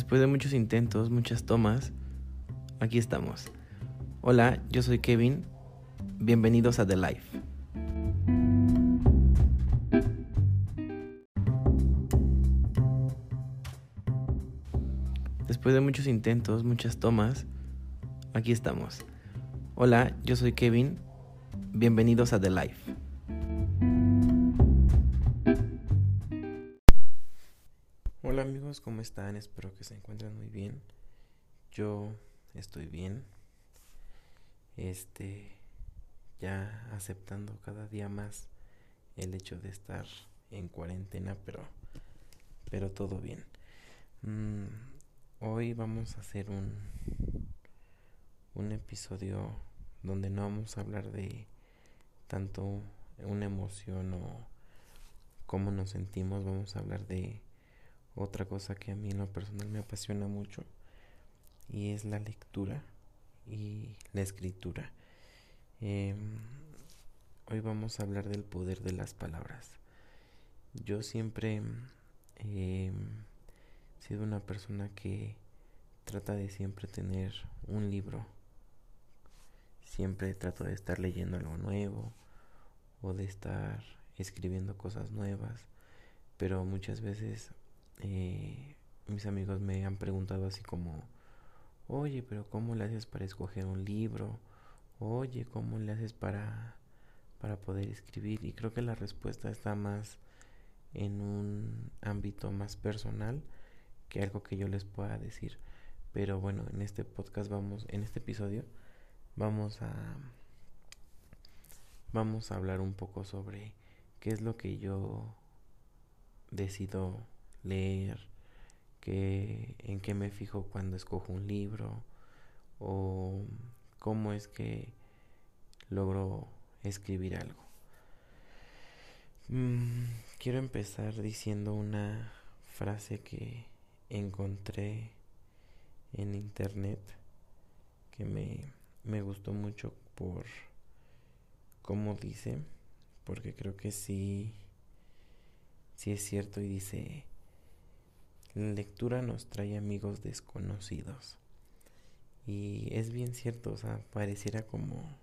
Después de muchos intentos, muchas tomas, aquí estamos. Hola, yo soy Kevin. Bienvenidos a The Life. Después de muchos intentos, muchas tomas, aquí estamos. Hola, yo soy Kevin. Bienvenidos a The Life. ¿Cómo están? Espero que se encuentren muy bien. Yo estoy bien. Este, ya aceptando cada día más el hecho de estar en cuarentena, pero, pero todo bien. Mm, hoy vamos a hacer un, un episodio donde no vamos a hablar de tanto una emoción o cómo nos sentimos, vamos a hablar de otra cosa que a mí en lo personal me apasiona mucho y es la lectura y la escritura. Em, hoy vamos a hablar del poder de las palabras. Yo siempre he sido una persona que trata de siempre tener un libro. Siempre trato de estar leyendo algo nuevo o de estar escribiendo cosas nuevas. Pero muchas veces eh, mis amigos me han preguntado así como, oye, pero ¿cómo le haces para escoger un libro? Oye, ¿cómo le haces para, para poder escribir? Y creo que la respuesta está más en un ámbito más personal que algo que yo les pueda decir. Pero bueno, en este podcast vamos, en este episodio, vamos a vamos a hablar un poco sobre qué es lo que yo decido leer, que, en qué me fijo cuando escojo un libro o cómo es que logro escribir algo. Mm, quiero empezar diciendo una frase que encontré en internet que me, me gustó mucho por cómo dice, porque creo que sí, sí es cierto y dice, la lectura nos trae amigos desconocidos. Y es bien cierto, o sea, pareciera como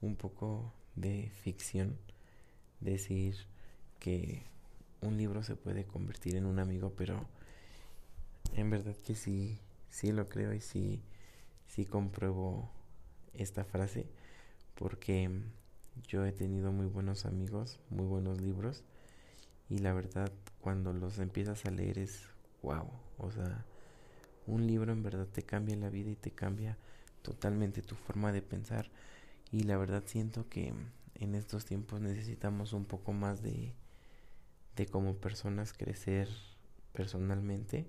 un poco de ficción decir que un libro se puede convertir en un amigo, pero en verdad que sí, sí lo creo y sí, sí compruebo esta frase porque yo he tenido muy buenos amigos, muy buenos libros y la verdad cuando los empiezas a leer es wow, o sea, un libro en verdad te cambia la vida y te cambia totalmente tu forma de pensar. Y la verdad siento que en estos tiempos necesitamos un poco más de de como personas crecer personalmente.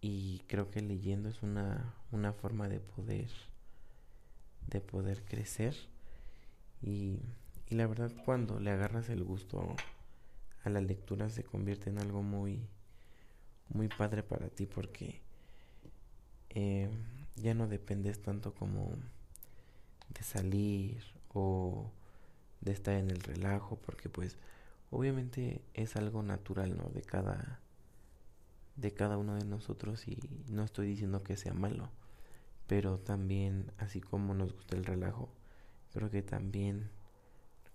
Y creo que leyendo es una, una forma de poder de poder crecer. Y, y la verdad cuando le agarras el gusto a la lectura se convierte en algo muy muy padre para ti porque eh, ya no dependes tanto como de salir o de estar en el relajo porque pues obviamente es algo natural no de cada de cada uno de nosotros y no estoy diciendo que sea malo pero también así como nos gusta el relajo creo que también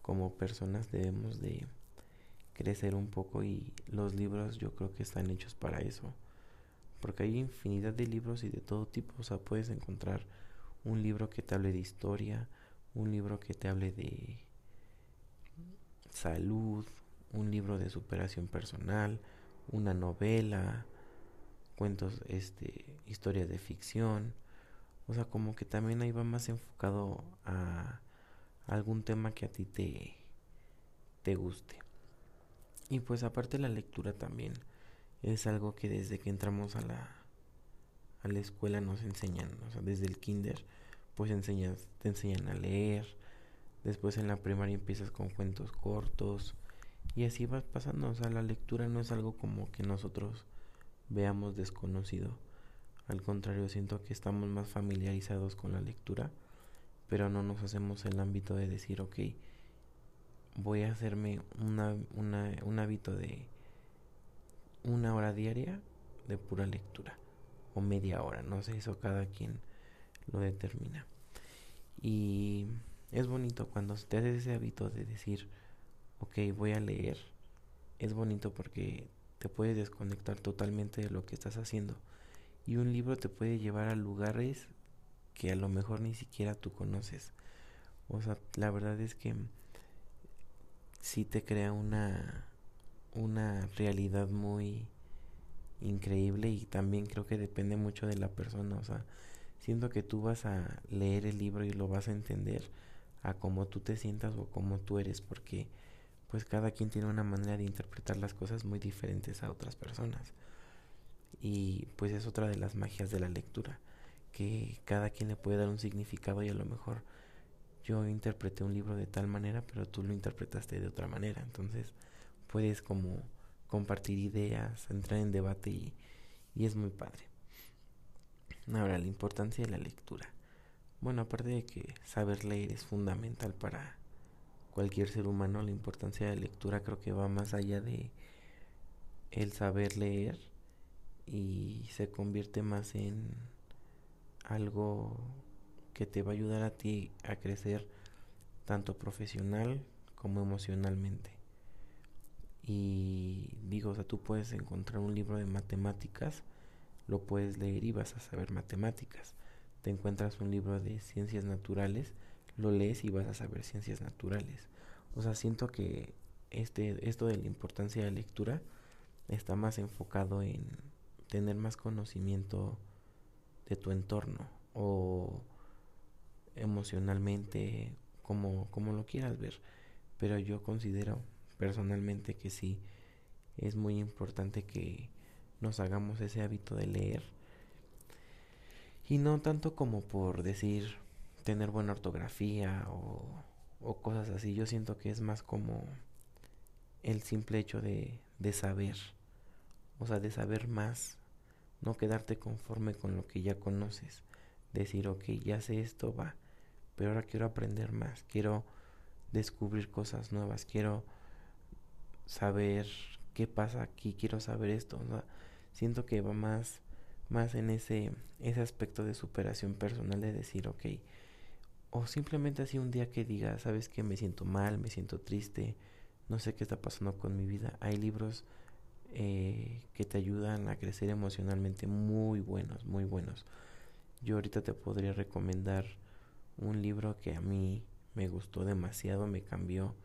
como personas debemos de crecer un poco y los libros yo creo que están hechos para eso. Porque hay infinidad de libros y de todo tipo. O sea, puedes encontrar un libro que te hable de historia, un libro que te hable de salud, un libro de superación personal, una novela, cuentos, este, historias de ficción. O sea, como que también ahí va más enfocado a algún tema que a ti te, te guste. Y pues aparte la lectura también es algo que desde que entramos a la, a la escuela nos enseñan, o sea, desde el kinder pues enseñas, te enseñan a leer, después en la primaria empiezas con cuentos cortos y así vas pasando, o sea, la lectura no es algo como que nosotros veamos desconocido, al contrario siento que estamos más familiarizados con la lectura, pero no nos hacemos el ámbito de decir, ok, voy a hacerme una, una, un hábito de una hora diaria de pura lectura. o media hora, no sé, eso cada quien lo determina. Y es bonito cuando te haces ese hábito de decir, ok, voy a leer. Es bonito porque te puedes desconectar totalmente de lo que estás haciendo. Y un libro te puede llevar a lugares que a lo mejor ni siquiera tú conoces. O sea, la verdad es que sí te crea una, una realidad muy increíble y también creo que depende mucho de la persona. O sea, siento que tú vas a leer el libro y lo vas a entender a cómo tú te sientas o cómo tú eres, porque pues cada quien tiene una manera de interpretar las cosas muy diferentes a otras personas. Y pues es otra de las magias de la lectura, que cada quien le puede dar un significado y a lo mejor yo interpreté un libro de tal manera, pero tú lo interpretaste de otra manera. Entonces puedes como compartir ideas, entrar en debate y, y es muy padre. Ahora, la importancia de la lectura. Bueno, aparte de que saber leer es fundamental para cualquier ser humano, la importancia de la lectura creo que va más allá de el saber leer y se convierte más en algo que te va a ayudar a ti a crecer tanto profesional como emocionalmente. Y digo, o sea, tú puedes encontrar un libro de matemáticas, lo puedes leer y vas a saber matemáticas. Te encuentras un libro de ciencias naturales, lo lees y vas a saber ciencias naturales. O sea, siento que este, esto de la importancia de la lectura está más enfocado en tener más conocimiento de tu entorno o emocionalmente, como, como lo quieras ver. Pero yo considero personalmente que sí es muy importante que nos hagamos ese hábito de leer. Y no tanto como por decir tener buena ortografía o, cosas así. Yo siento que es más como el simple hecho de, de saber. O sea, de saber más. No quedarte conforme con lo que ya conoces. Decir, ok, ya sé esto, va. Pero ahora quiero aprender más. Quiero descubrir cosas nuevas. Quiero saber qué pasa aquí, quiero saber esto. Siento que va más, más en ese, ese aspecto de superación personal de decir, ok, o simplemente así un día que diga, sabes que me siento mal, me siento triste, no sé qué está pasando con mi vida. Hay libros eh, que te ayudan a crecer emocionalmente muy buenos, muy buenos. Yo ahorita te podría recomendar un libro que a mí me gustó demasiado, me cambió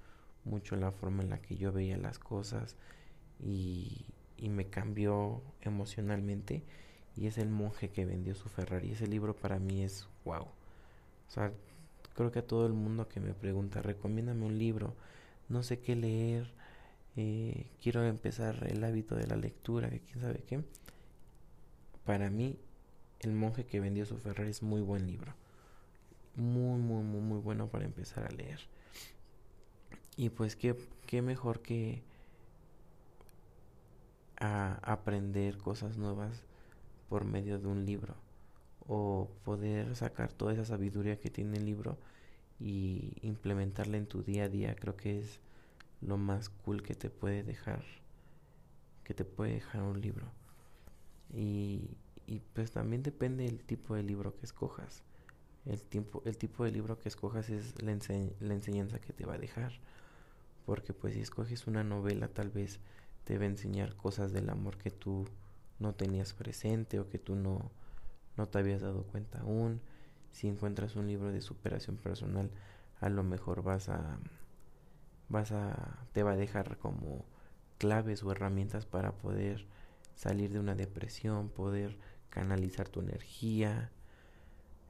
mucho la forma en la que yo veía las cosas y, y me cambió emocionalmente y es el monje que vendió su Ferrari. Ese libro para mí es wow. O sea, creo que a todo el mundo que me pregunta, recomiéndame un libro, no sé qué leer, eh, quiero empezar el hábito de la lectura, que quién sabe qué. Para mí, El monje que vendió su Ferrari es muy buen libro. Muy, muy, muy, muy bueno para empezar a leer. Y pues qué, qué mejor que a aprender cosas nuevas por medio de un libro o poder sacar toda esa sabiduría que tiene el libro y implementarla en tu día a día creo que es lo más cool que te puede dejar que te puede dejar un libro y, y pues también depende del tipo de libro que escojas el, tiempo, el tipo de libro que escojas es la, la enseñanza que te va a dejar porque pues si escoges una novela tal vez te va a enseñar cosas del amor que tú no tenías presente o que tú no, no te habías dado cuenta aún. Si encuentras un libro de superación personal, a lo mejor vas a vas a te va a dejar como claves o herramientas para poder salir de una depresión, poder canalizar tu energía.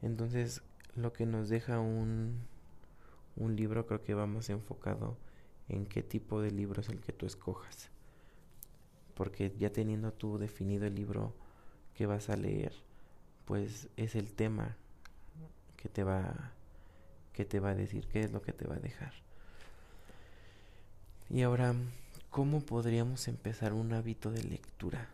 Entonces, lo que nos deja un un libro creo que va más enfocado en qué tipo de libro es el que tú escojas. Porque ya teniendo tú definido el libro que vas a leer, pues es el tema que te va que te va a decir qué es lo que te va a dejar. Y ahora, ¿cómo podríamos empezar un hábito de lectura?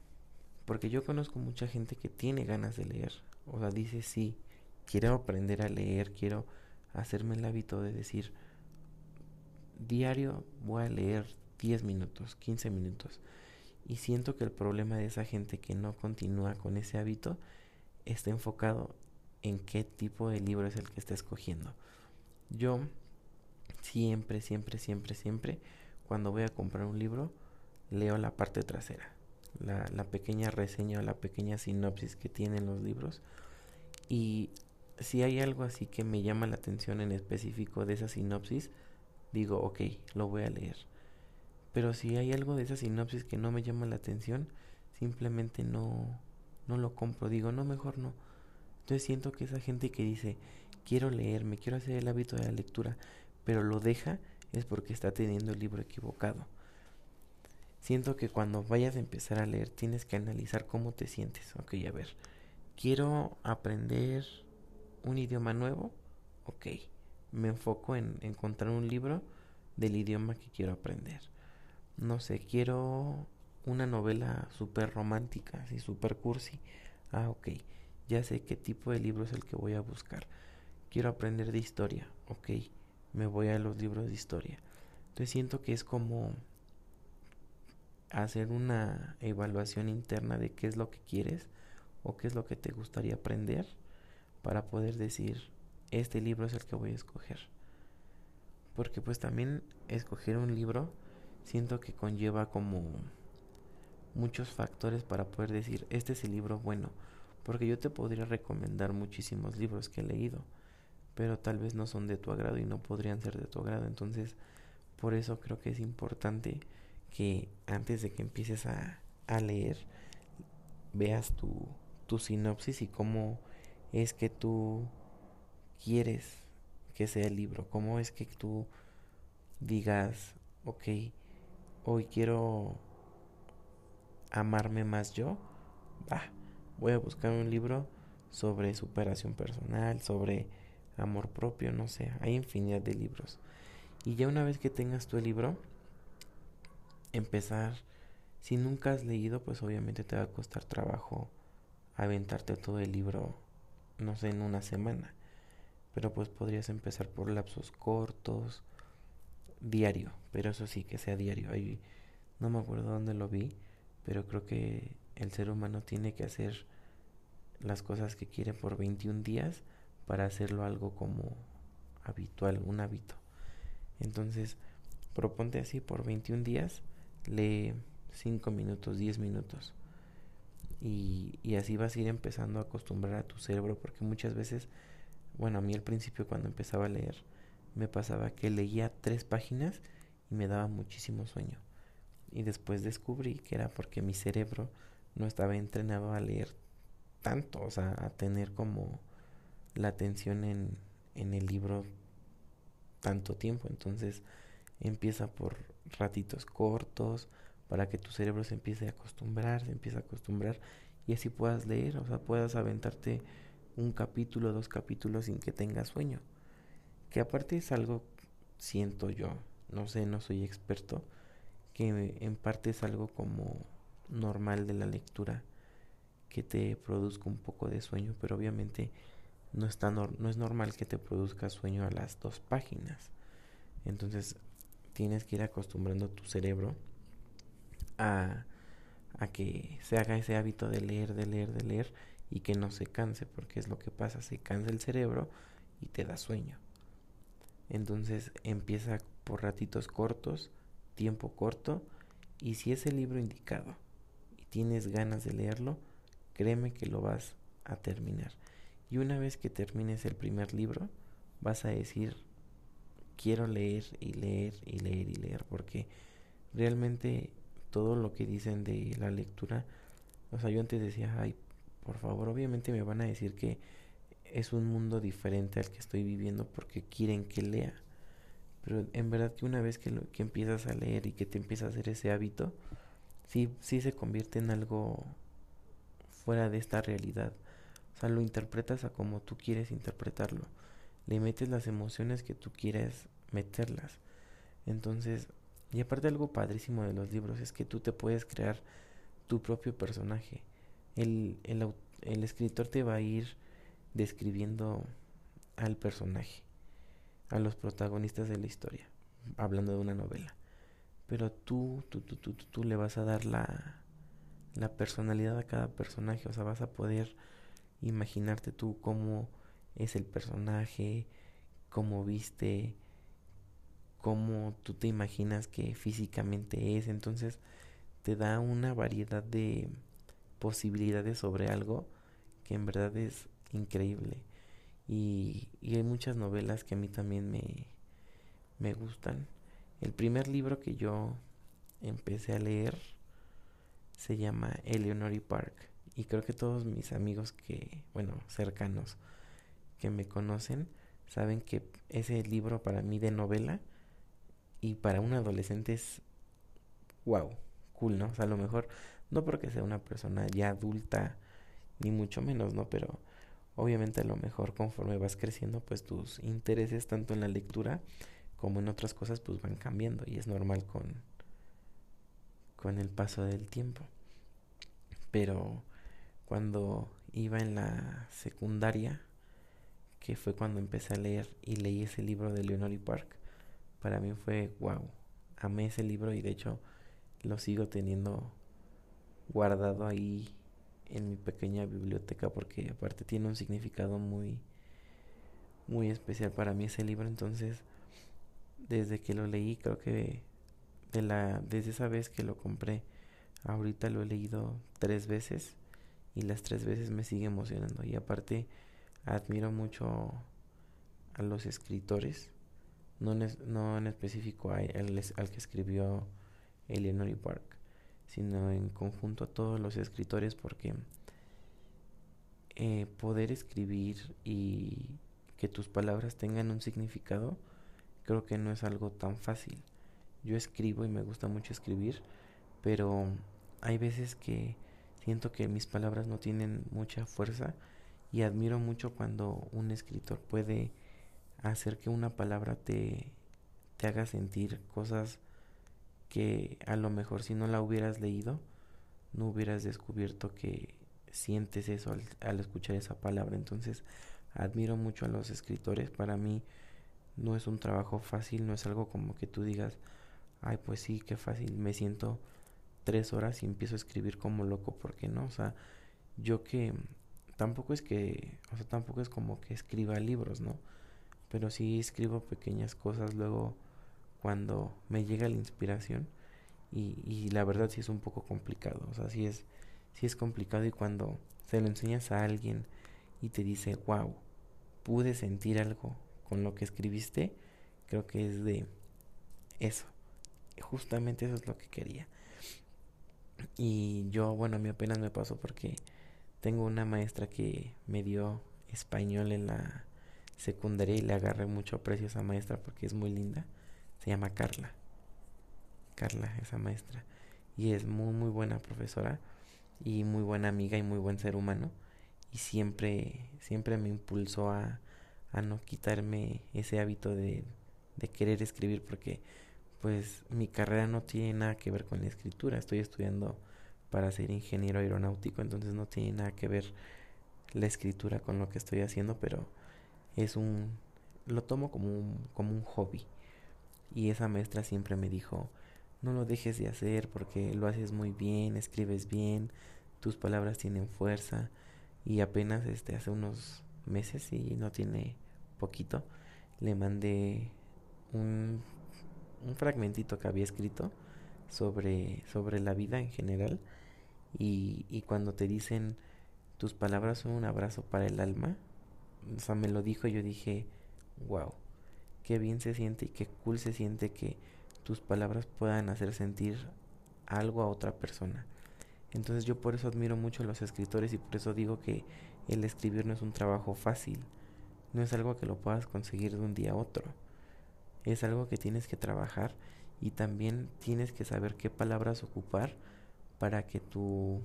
Porque yo conozco mucha gente que tiene ganas de leer, o sea, dice sí, quiero aprender a leer, quiero hacerme el hábito de decir, diario voy a leer 10 minutos, 15 minutos. Y siento que el problema de esa gente que no continúa con ese hábito está enfocado en qué tipo de libro es el que está escogiendo. Yo siempre, siempre, siempre, siempre, cuando voy a comprar un libro, leo la parte trasera, la, pequeña reseña o la pequeña sinopsis que tienen los libros. Y si hay algo así que me llama la atención en específico de esa sinopsis, digo, ok, lo voy a leer. Pero si hay algo de esa sinopsis que no me llama la atención, simplemente no, no lo compro. Digo, no, mejor no. Entonces siento que esa gente que dice, quiero leer, me quiero hacer el hábito de la lectura, pero lo deja, es porque está teniendo el libro equivocado. Siento que cuando vayas a empezar a leer tienes que analizar cómo te sientes. Ok, a ver, quiero aprender un idioma nuevo. Ok, me enfoco en encontrar un libro del idioma que quiero aprender. No sé, quiero una novela súper romántica, así súper cursi. Ah, ok, ya sé qué tipo de libro es el que voy a buscar. Quiero aprender de historia. Ok, me voy a los libros de historia. Entonces siento que es como hacer una evaluación interna de qué es lo que quieres o qué es lo que te gustaría aprender para poder decir, este libro es el que voy a escoger. Porque pues también escoger un libro siento que conlleva como muchos factores para poder decir, este es el libro bueno. Porque yo te podría recomendar muchísimos libros que he leído, pero tal vez no son de tu agrado y no podrían ser de tu agrado. Entonces, por eso creo que es importante que antes de que empieces a, a leer, veas tu, tu sinopsis y cómo es que tú quieres que sea el libro? ¿Cómo es que tú digas, ok, hoy quiero amarme más yo? Va, voy a buscar un libro sobre superación personal, sobre amor propio, no sé, hay infinidad de libros. Y ya una vez que tengas tu libro, empezar, si nunca has leído, pues obviamente te va a costar trabajo aventarte todo el libro no sé, en una semana. Pero pues podrías empezar por lapsos cortos, diario, pero eso sí, que sea diario. Ahí, no me acuerdo dónde lo vi, pero creo que el ser humano tiene que hacer las cosas que quiere por 21 días para hacerlo algo como habitual, un hábito. Entonces, proponte así por 21 días, lee 5 minutos, 10 minutos. Y, y así vas a ir empezando a acostumbrar a tu cerebro porque muchas veces, bueno, a mí al principio cuando empezaba a leer me pasaba que leía tres páginas y me daba muchísimo sueño. Y después descubrí que era porque mi cerebro no estaba entrenado a leer tanto, o sea, a tener como la atención en, en el libro tanto tiempo. Entonces empieza por ratitos cortos, para que tu cerebro se empiece a acostumbrar, se empiece a acostumbrar y así puedas leer, o sea, puedas aventarte un capítulo, dos capítulos sin que tengas sueño. Que aparte es algo, siento yo, no sé, no soy experto, que en parte es algo como normal de la lectura, que te produzca un poco de sueño, pero obviamente no, está no es normal que te produzca sueño a las dos páginas. Entonces tienes que ir acostumbrando tu cerebro a, que se haga ese hábito de leer, de leer, de leer y que no se canse, porque es lo que pasa, se cansa el cerebro y te da sueño. Entonces empieza por ratitos cortos, tiempo corto, y si es el libro indicado y tienes ganas de leerlo, créeme que lo vas a terminar. Y una vez que termines el primer libro, vas a decir, quiero leer y leer y leer y leer, porque realmente todo lo que dicen de la lectura. O sea, yo antes decía, ay, por favor, obviamente me van a decir que es un mundo diferente al que estoy viviendo porque quieren que lea. Pero en verdad que una vez que, lo, que empiezas a leer y que te empieza a hacer ese hábito, sí, sí se convierte en algo fuera de esta realidad. O sea, lo interpretas a como tú quieres interpretarlo. Le metes las emociones que tú quieres meterlas. Entonces, y aparte algo padrísimo de los libros es que tú te puedes crear tu propio personaje. El, el, el escritor te va a ir describiendo al personaje, a los protagonistas de la historia, hablando de una novela. pero tú, tú, tú, tú, tú, le vas a dar la, la personalidad a cada personaje, o sea, vas a poder imaginarte tú cómo es el personaje, cómo viste, cómo tú te imaginas que físicamente es, entonces te da una variedad de posibilidades sobre algo que en verdad es increíble. Y, hay muchas novelas que a mí también me, me gustan. El primer libro que yo empecé a leer se llama Eleanor Park. Y creo que todos mis amigos que, bueno, cercanos, que me conocen, saben que ese libro para mí de novela y para un adolescente es wow, cool, ¿no? O sea, a lo mejor no porque sea una persona ya adulta, ni mucho menos, ¿no? Pero obviamente a lo mejor conforme vas creciendo, pues tus intereses tanto en la lectura como en otras cosas pues van cambiando y es normal con con el paso del tiempo. Pero cuando iba en la secundaria, que fue cuando empecé a leer y leí ese libro de Leonori Park, para mí fue wow. Amé ese libro y de hecho lo sigo teniendo guardado ahí en mi pequeña biblioteca porque aparte tiene un significado muy muy especial para mí ese libro entonces desde que lo leí creo que de la desde esa vez que lo compré ahorita lo he leído tres veces y las tres veces me sigue emocionando y aparte admiro mucho a los escritores no en, no en específico a, al, al que escribió Eleanor Park sino en conjunto a todos los escritores porque eh, poder escribir y que tus palabras tengan un significado creo que no es algo tan fácil. Yo escribo y me gusta mucho escribir, pero hay veces que siento que mis palabras no tienen mucha fuerza y admiro mucho cuando un escritor puede hacer que una palabra te, te haga sentir cosas que a lo mejor si no la hubieras leído, no hubieras descubierto que sientes eso al, escuchar esa palabra. Entonces, admiro mucho a los escritores. Para mí no es un trabajo fácil, no es algo como que tú digas, ay, pues sí, qué fácil, me siento tres horas y empiezo a escribir como loco, porque no, o sea, yo que tampoco es que, o sea, tampoco es como que escriba libros, ¿no? Pero sí escribo pequeñas cosas luego cuando me llega la inspiración y, y la verdad sí es un poco complicado, o sea, sí es, sí es complicado y cuando se lo enseñas a alguien y te dice, wow, pude sentir algo con lo que escribiste, creo que es de eso, justamente eso es lo que quería. Y yo, bueno, a mí apenas me pasó porque tengo una maestra que me dio español en la secundaria y le agarré mucho aprecio a esa maestra porque es muy linda se llama Carla. Carla, esa maestra. Y es muy, muy buena profesora y muy buena amiga y muy buen ser humano. Y siempre, siempre me impulsó a, a no quitarme ese hábito de, de querer escribir porque pues mi carrera no tiene nada que ver con la escritura. Estoy estudiando para ser ingeniero aeronáutico, entonces no tiene nada que ver la escritura con lo que estoy haciendo, pero es un lo tomo como un, como un hobby. Y esa maestra siempre me dijo, no lo dejes de hacer porque lo haces muy bien, escribes bien, tus palabras tienen fuerza. Y apenas este hace unos meses y no tiene poquito, le mandé un, un fragmentito que había escrito sobre, sobre la vida en general. Y, y cuando te dicen tus palabras son un abrazo para el alma, o sea, me lo dijo y yo dije, wow qué bien se siente y qué cool se siente que tus palabras puedan hacer sentir algo a otra persona. Entonces yo por eso admiro mucho a los escritores y por eso digo que el escribir no es un trabajo fácil, no es algo que lo puedas conseguir de un día a otro, es algo que tienes que trabajar y también tienes que saber qué palabras ocupar para que tu,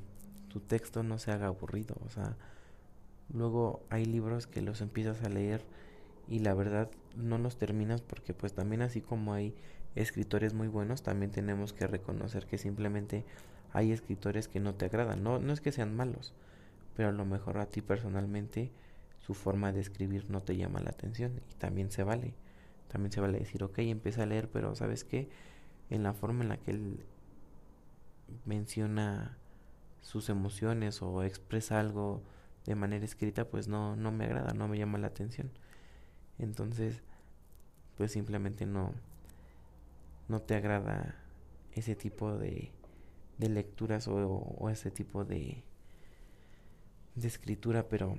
tu texto no se haga aburrido, o sea, luego hay libros que los empiezas a leer y la verdad no los terminas porque pues también así como hay escritores muy buenos, también tenemos que reconocer que simplemente hay escritores que no te agradan. No, no es que sean malos, pero a lo mejor a ti personalmente su forma de escribir no te llama la atención y también se vale. También se vale decir, ok, empecé a leer, pero ¿sabes qué? en la forma en la que él menciona sus emociones o expresa algo de manera escrita, pues no, no me agrada, no me llama la atención. Entonces, pues simplemente no, no te agrada ese tipo de, de lecturas o, o ese tipo de, de escritura, pero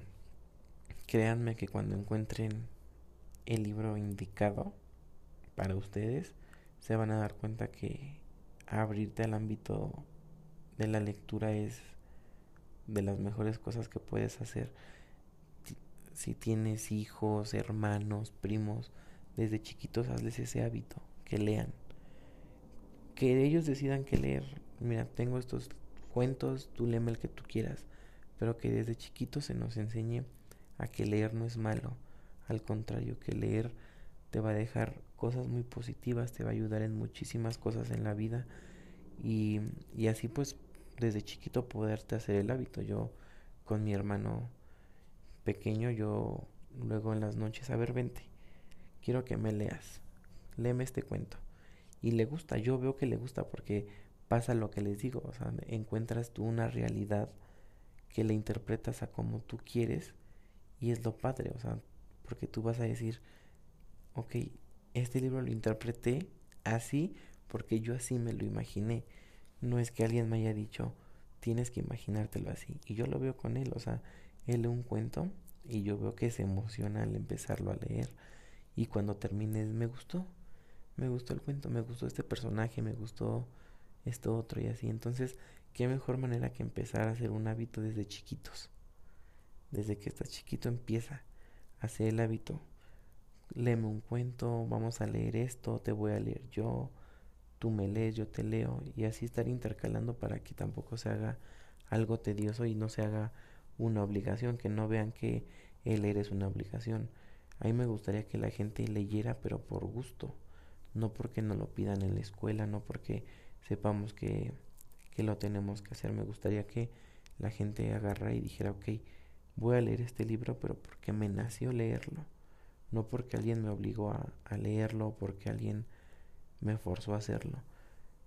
créanme que cuando encuentren el libro indicado para ustedes, se van a dar cuenta que abrirte al ámbito de la lectura es de las mejores cosas que puedes hacer. Si tienes hijos, hermanos, primos, desde chiquitos hazles ese hábito, que lean. Que ellos decidan qué leer. Mira, tengo estos cuentos, tú léeme el que tú quieras. Pero que desde chiquitos se nos enseñe a que leer no es malo. Al contrario, que leer te va a dejar cosas muy positivas, te va a ayudar en muchísimas cosas en la vida. Y, y así pues desde chiquito poderte hacer el hábito. Yo con mi hermano pequeño, yo luego en las noches, a ver, vente, quiero que me leas, léeme este cuento. Y le gusta, yo veo que le gusta porque pasa lo que les digo, o sea, encuentras tú una realidad que le interpretas a como tú quieres y es lo padre, o sea, porque tú vas a decir, ok, este libro lo interpreté así porque yo así me lo imaginé no es que alguien me haya dicho, tienes que imaginártelo así. Y yo lo veo con él, o sea, él lee un cuento y yo veo que se emociona al empezarlo a leer. Y cuando termine, me gustó, me gustó el cuento, me gustó este personaje, me gustó esto otro y así. Entonces, qué mejor manera que empezar a hacer un hábito desde chiquitos. Desde que estás chiquito empieza a hacer el hábito. Léeme un cuento, vamos a leer esto, te voy a leer yo, tú me lees, yo te leo, y así estar intercalando para que tampoco se haga algo tedioso y no se haga una obligación, que no vean que el leer es una obligación. A mí me gustaría que la gente leyera, pero por gusto, no porque nos lo pidan en la escuela, no porque sepamos que, que lo tenemos que hacer. Me gustaría que la gente agarra y dijera, ok, voy a leer este libro, pero porque me nació leerlo, no porque alguien me obligó a, a leerlo, porque alguien me forzó a hacerlo.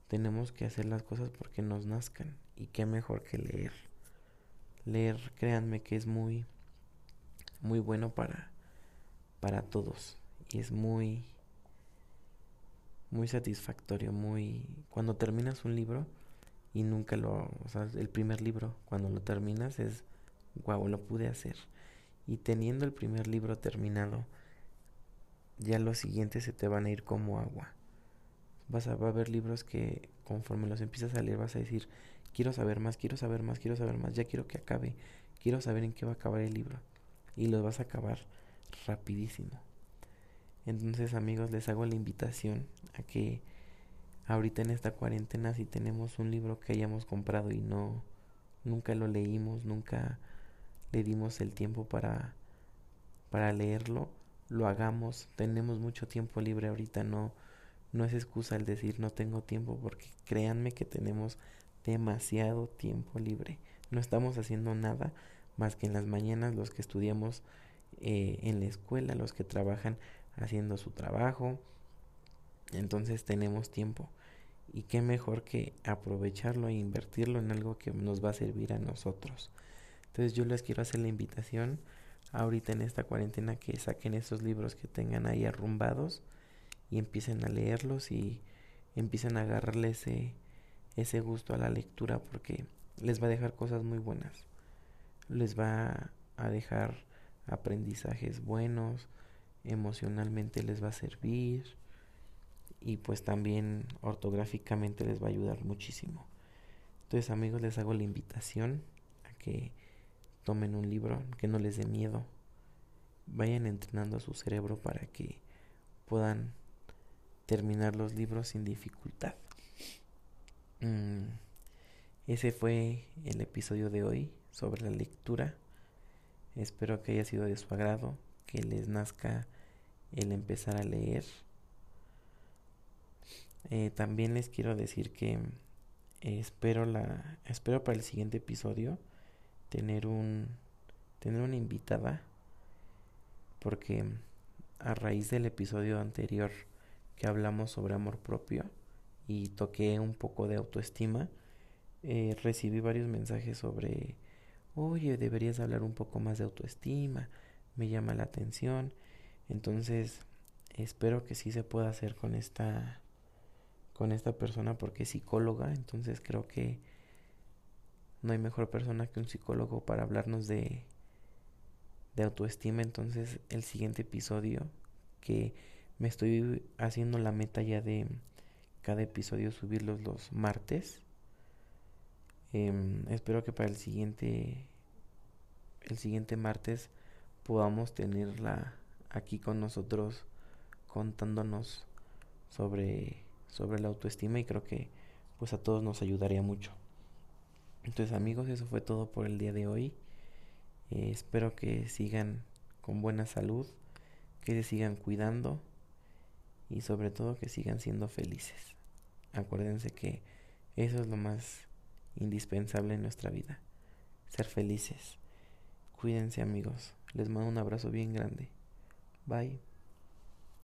Tenemos que hacer las cosas porque nos nazcan. Y qué mejor que leer. Leer, créanme que es muy, muy bueno para, para todos. Y es muy, muy satisfactorio, muy... Cuando terminas un libro y nunca lo... O sea, el primer libro, cuando lo terminas es, wow, lo pude hacer. Y teniendo el primer libro terminado, ya los siguientes se te van a ir como agua vas a, va a haber libros que conforme los empiezas a leer vas a decir, quiero saber más, quiero saber más, quiero saber más, ya quiero que acabe, quiero saber en qué va a acabar el libro. Y los vas a acabar rapidísimo. Entonces amigos, les hago la invitación a que ahorita en esta cuarentena si tenemos un libro que hayamos comprado y no, nunca lo leímos, nunca le dimos el tiempo para, para leerlo, lo hagamos. Tenemos mucho tiempo libre ahorita, no no es excusa el decir no tengo tiempo porque créanme que tenemos demasiado tiempo libre. No estamos haciendo nada más que en las mañanas los que estudiamos eh, en la escuela, los que trabajan haciendo su trabajo. Entonces tenemos tiempo. Y qué mejor que aprovecharlo e invertirlo en algo que nos va a servir a nosotros. Entonces yo les quiero hacer la invitación ahorita en esta cuarentena que saquen esos libros que tengan ahí arrumbados y empiecen a leerlos y empiecen a agarrarle ese, ese gusto a la lectura porque les va a dejar cosas muy buenas. Les va a dejar aprendizajes buenos, emocionalmente les va a servir y pues también ortográficamente les va a ayudar muchísimo. Entonces amigos les hago la invitación a que tomen un libro, que no les dé miedo, vayan entrenando su cerebro para que puedan terminar los libros sin dificultad. Mm, ese fue el episodio de hoy sobre la lectura. Espero que haya sido de su agrado, que les nazca el empezar a leer. Eh, también les quiero decir que espero la espero para el siguiente episodio tener un tener una invitada porque a raíz del episodio anterior que hablamos sobre amor propio y toqué un poco de autoestima, eh, recibí varios mensajes sobre, oye, deberías hablar un poco más de autoestima, me llama la atención. Entonces, espero que sí se pueda hacer con esta con esta persona porque es psicóloga, entonces creo que no hay mejor persona que un psicólogo para hablarnos de de autoestima, entonces el siguiente episodio que me estoy haciendo la meta ya de cada episodio subirlos los martes. Em, espero que para el siguiente el siguiente martes podamos tenerla aquí con nosotros contándonos sobre sobre la autoestima y creo que pues a todos nos ayudaría mucho. Entonces amigos, eso fue todo por el día de hoy. Eh, espero que sigan con buena salud, que se sigan cuidando y sobre todo que sigan siendo felices. Acuérdense que eso es lo más indispensable en nuestra vida, ser felices. Cuídense amigos, les mando un abrazo bien grande. Bye.